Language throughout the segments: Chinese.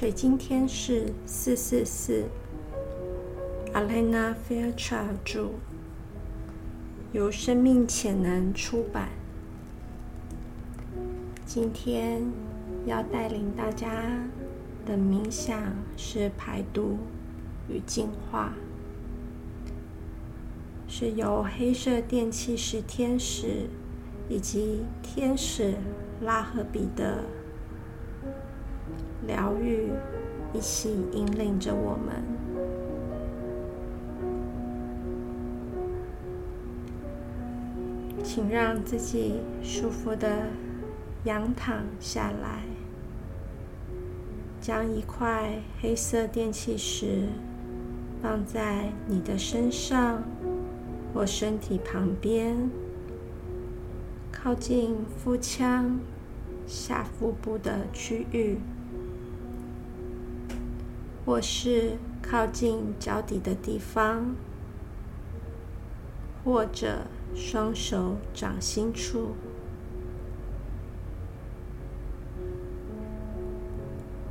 水晶天使四四四，Alena Fairchild 著，由生命潜能出版。今天要带领大家的冥想是排毒与净化，是由黑色电气石天使以及天使拉赫比的。疗愈一起引领着我们，请让自己舒服的仰躺下来，将一块黑色电气石放在你的身上或身体旁边，靠近腹腔下腹部的区域。或是靠近脚底的地方，或者双手掌心处，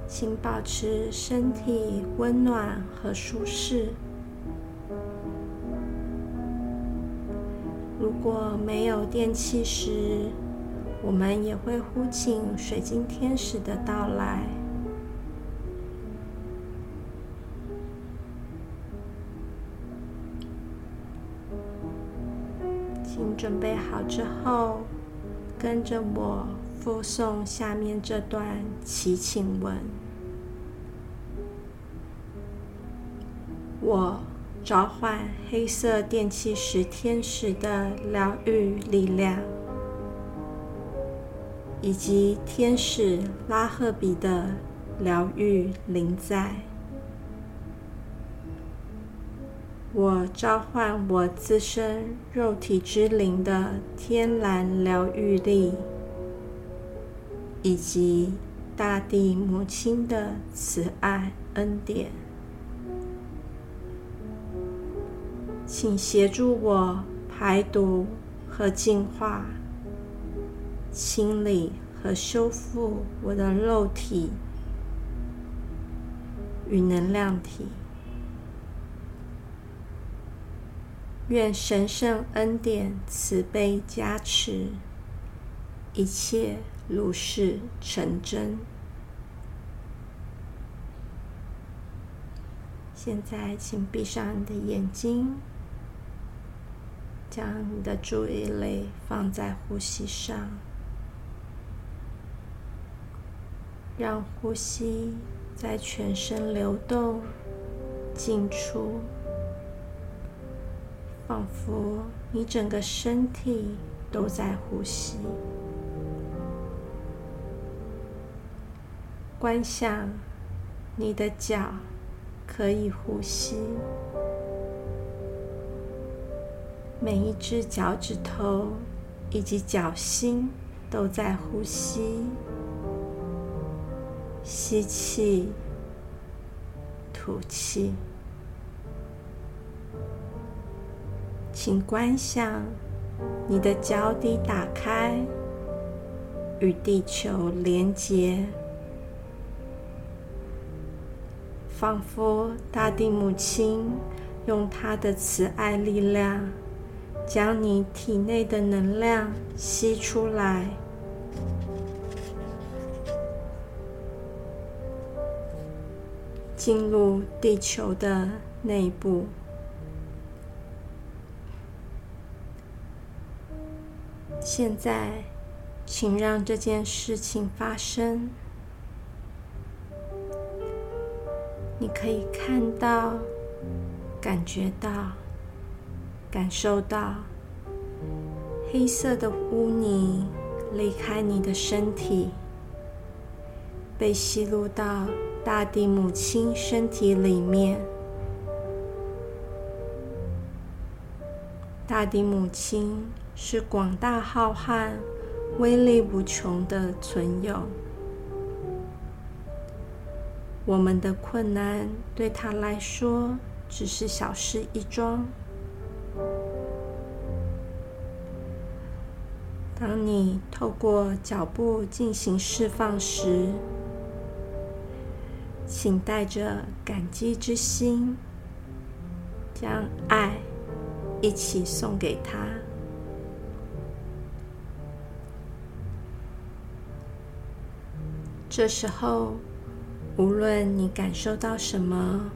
请保持身体温暖和舒适。如果没有电气时，我们也会呼请水晶天使的到来。准备好之后，跟着我复诵下面这段祈请文。我召唤黑色电气石天使的疗愈力量，以及天使拉赫比的疗愈灵在。我召唤我自身肉体之灵的天然疗愈力，以及大地母亲的慈爱恩典，请协助我排毒和净化、清理和修复我的肉体与能量体。愿神圣恩典、慈悲加持，一切如是成真。现在，请闭上你的眼睛，将你的注意力放在呼吸上，让呼吸在全身流动、进出。仿佛你整个身体都在呼吸，观想你的脚可以呼吸，每一只脚趾头以及脚心都在呼吸，吸气，吐气。请观想你的脚底打开，与地球连接，仿佛大地母亲用她的慈爱力量，将你体内的能量吸出来，进入地球的内部。现在，请让这件事情发生。你可以看到、感觉到、感受到黑色的污泥离开你的身体，被吸入到大地母亲身体里面。大地母亲。是广大浩瀚、威力无穷的存有。我们的困难对他来说只是小事一桩。当你透过脚步进行释放时，请带着感激之心，将爱一起送给他。这时候，无论你感受到什么，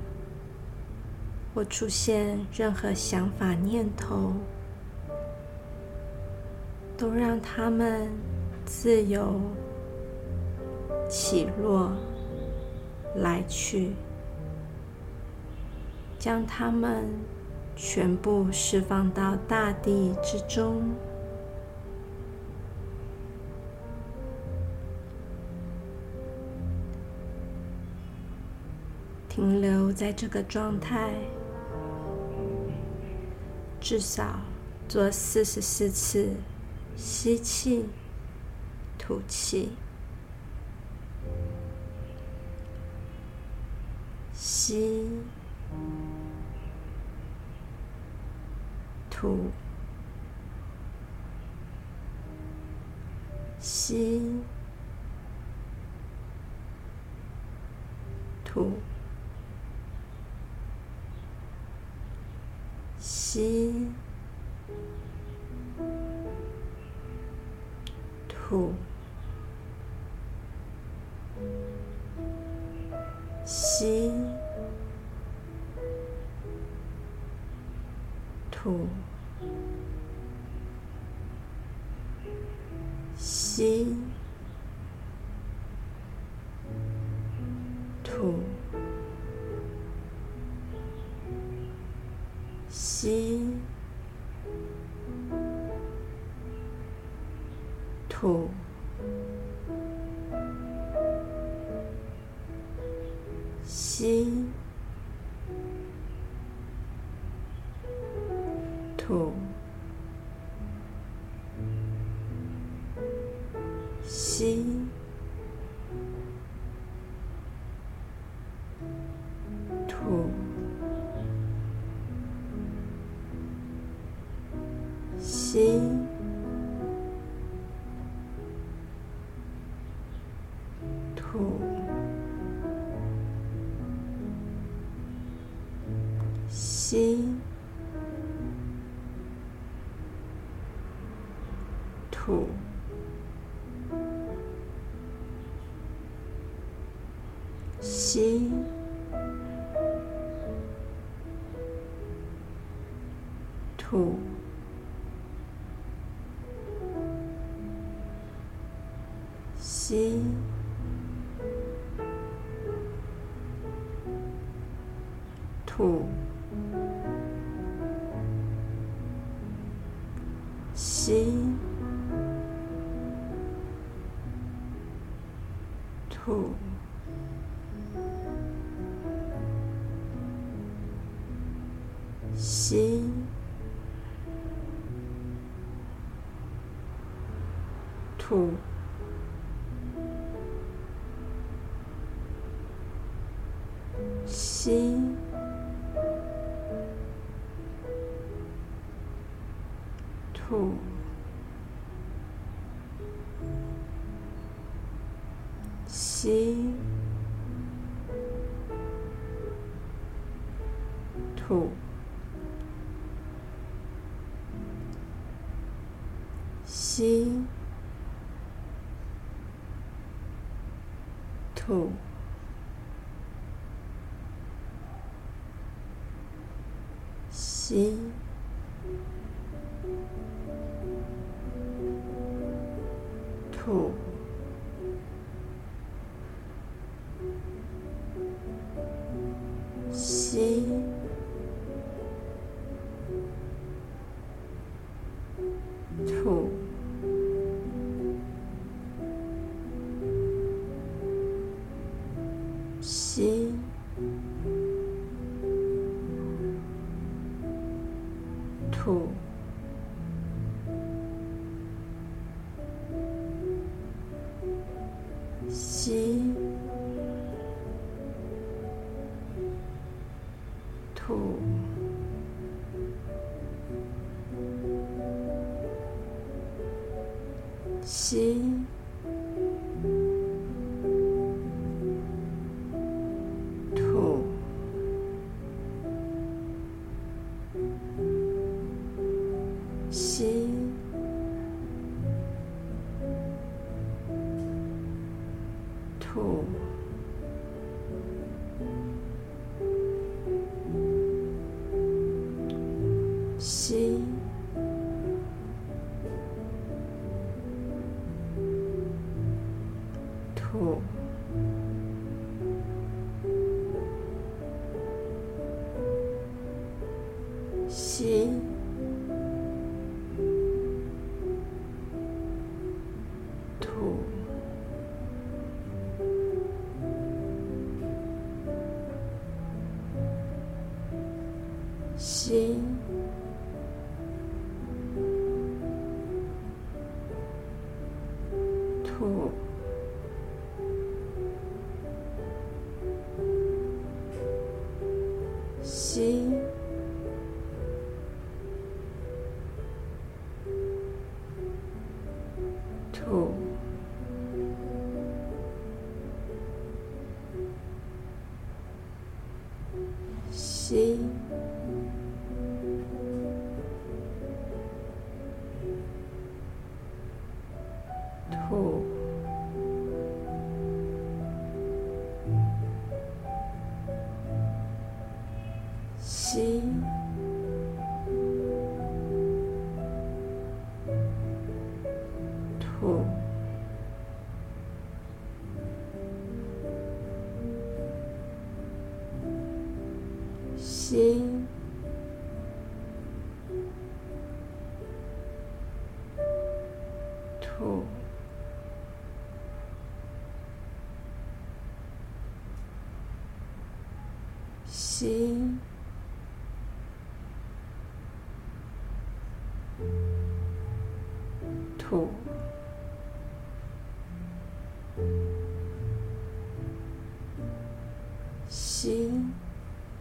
或出现任何想法念头，都让他们自由起落。来去，将它们全部释放到大地之中，停留在这个状态，至少做四十四次吸气、吐气。吸，吐，吸，吐，吸，吐。吸，吐，吸，吐。吸，吐，吸，吸，吐，吸，吐，吐，吸。吐，吸。吸，吐，吸，心。土。心。土。心。土。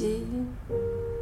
cheio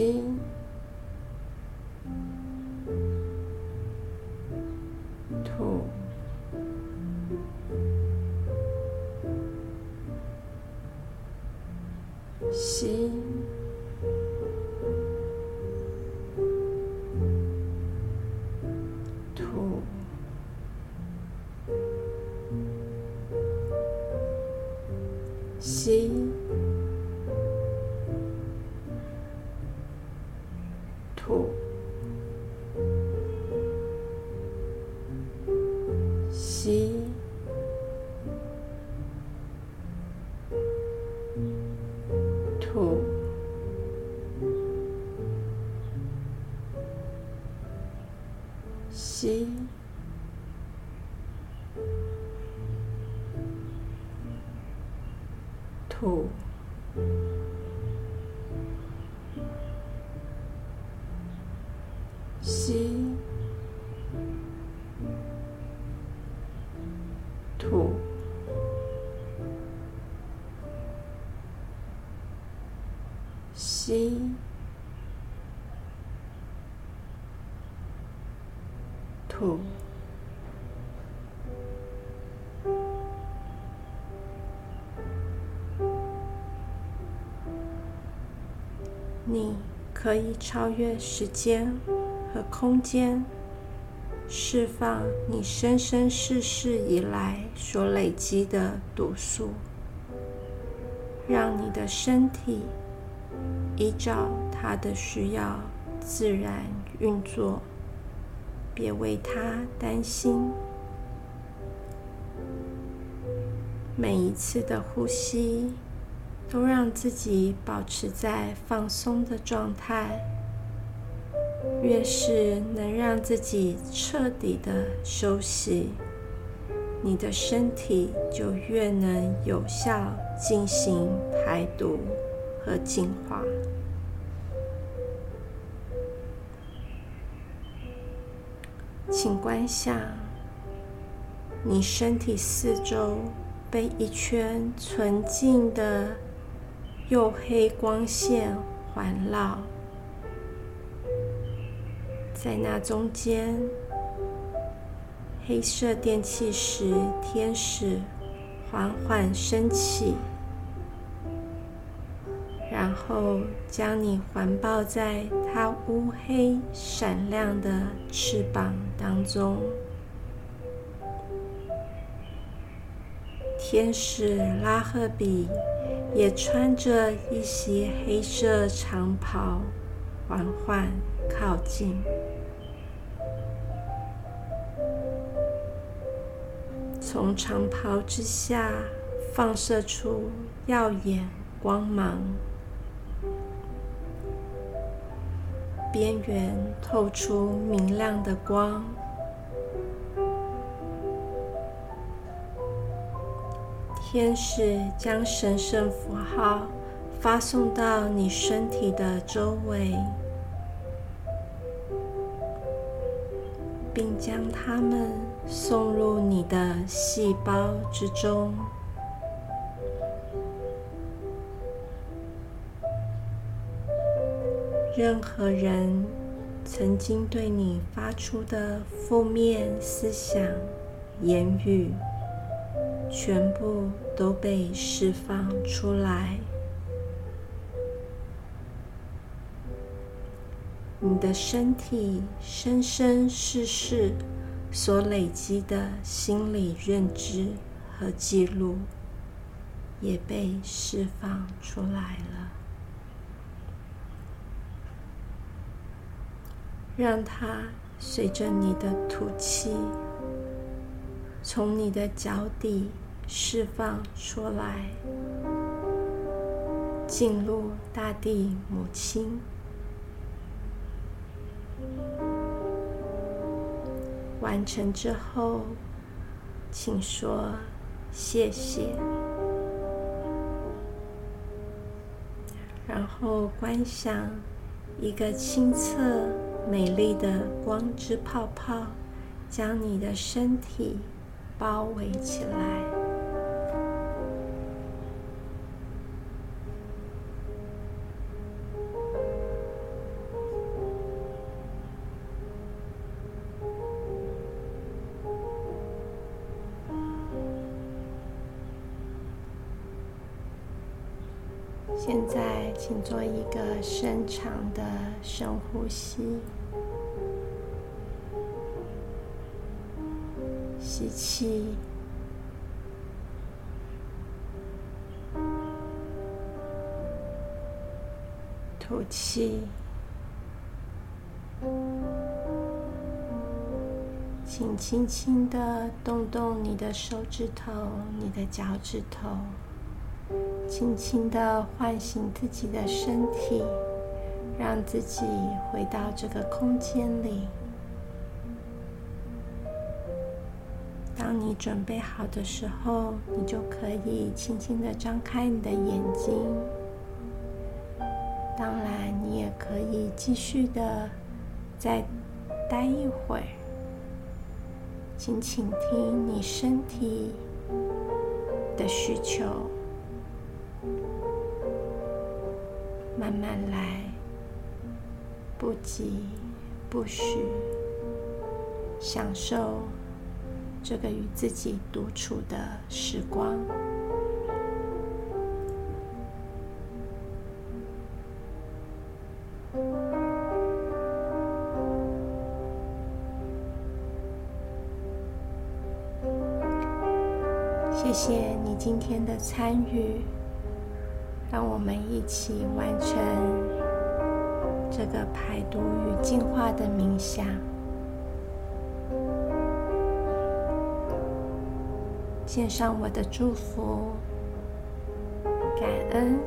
已经吐吸吐。吸吐。你可以超越时间和空间释放你生生世世以来所累积的毒素让你的身体依照它的需要自然运作别为它担心。每一次的呼吸都让自己保持在放松的状态。越是能让自己彻底的休息，你的身体就越能有效进行排毒和净化。请观想，你身体四周被一圈纯净的黝黑光线环绕。在那中间，黑色电气石天使缓缓升起，然后将你环抱在它乌黑闪亮的翅膀当中。天使拉赫比也穿着一袭黑色长袍，缓缓靠近。从长袍之下放射出耀眼光芒，边缘透出明亮的光。天使将神圣符号发送到你身体的周围，并将它们。送入你的细胞之中。任何人曾经对你发出的负面思想、言语，全部都被释放出来。你的身体生生世世。所累积的心理认知和记录也被释放出来了，让它随着你的吐气，从你的脚底释放出来，进入大地母亲。完成之后，请说谢谢，然后观想一个清澈美丽的光之泡泡，将你的身体包围起来。现在，请做一个深长的深呼吸，吸气，吐气，请轻轻的动动你的手指头，你的脚趾头。轻轻的唤醒自己的身体，让自己回到这个空间里。当你准备好的时候，你就可以轻轻的张开你的眼睛。当然，你也可以继续的再待一会儿，请倾听你身体的需求。慢慢来不急不徐享受这个与自己独处的时光。谢谢你今天的参与。让我们一起完成这个排毒与净化的冥想。献上我的祝福，感恩。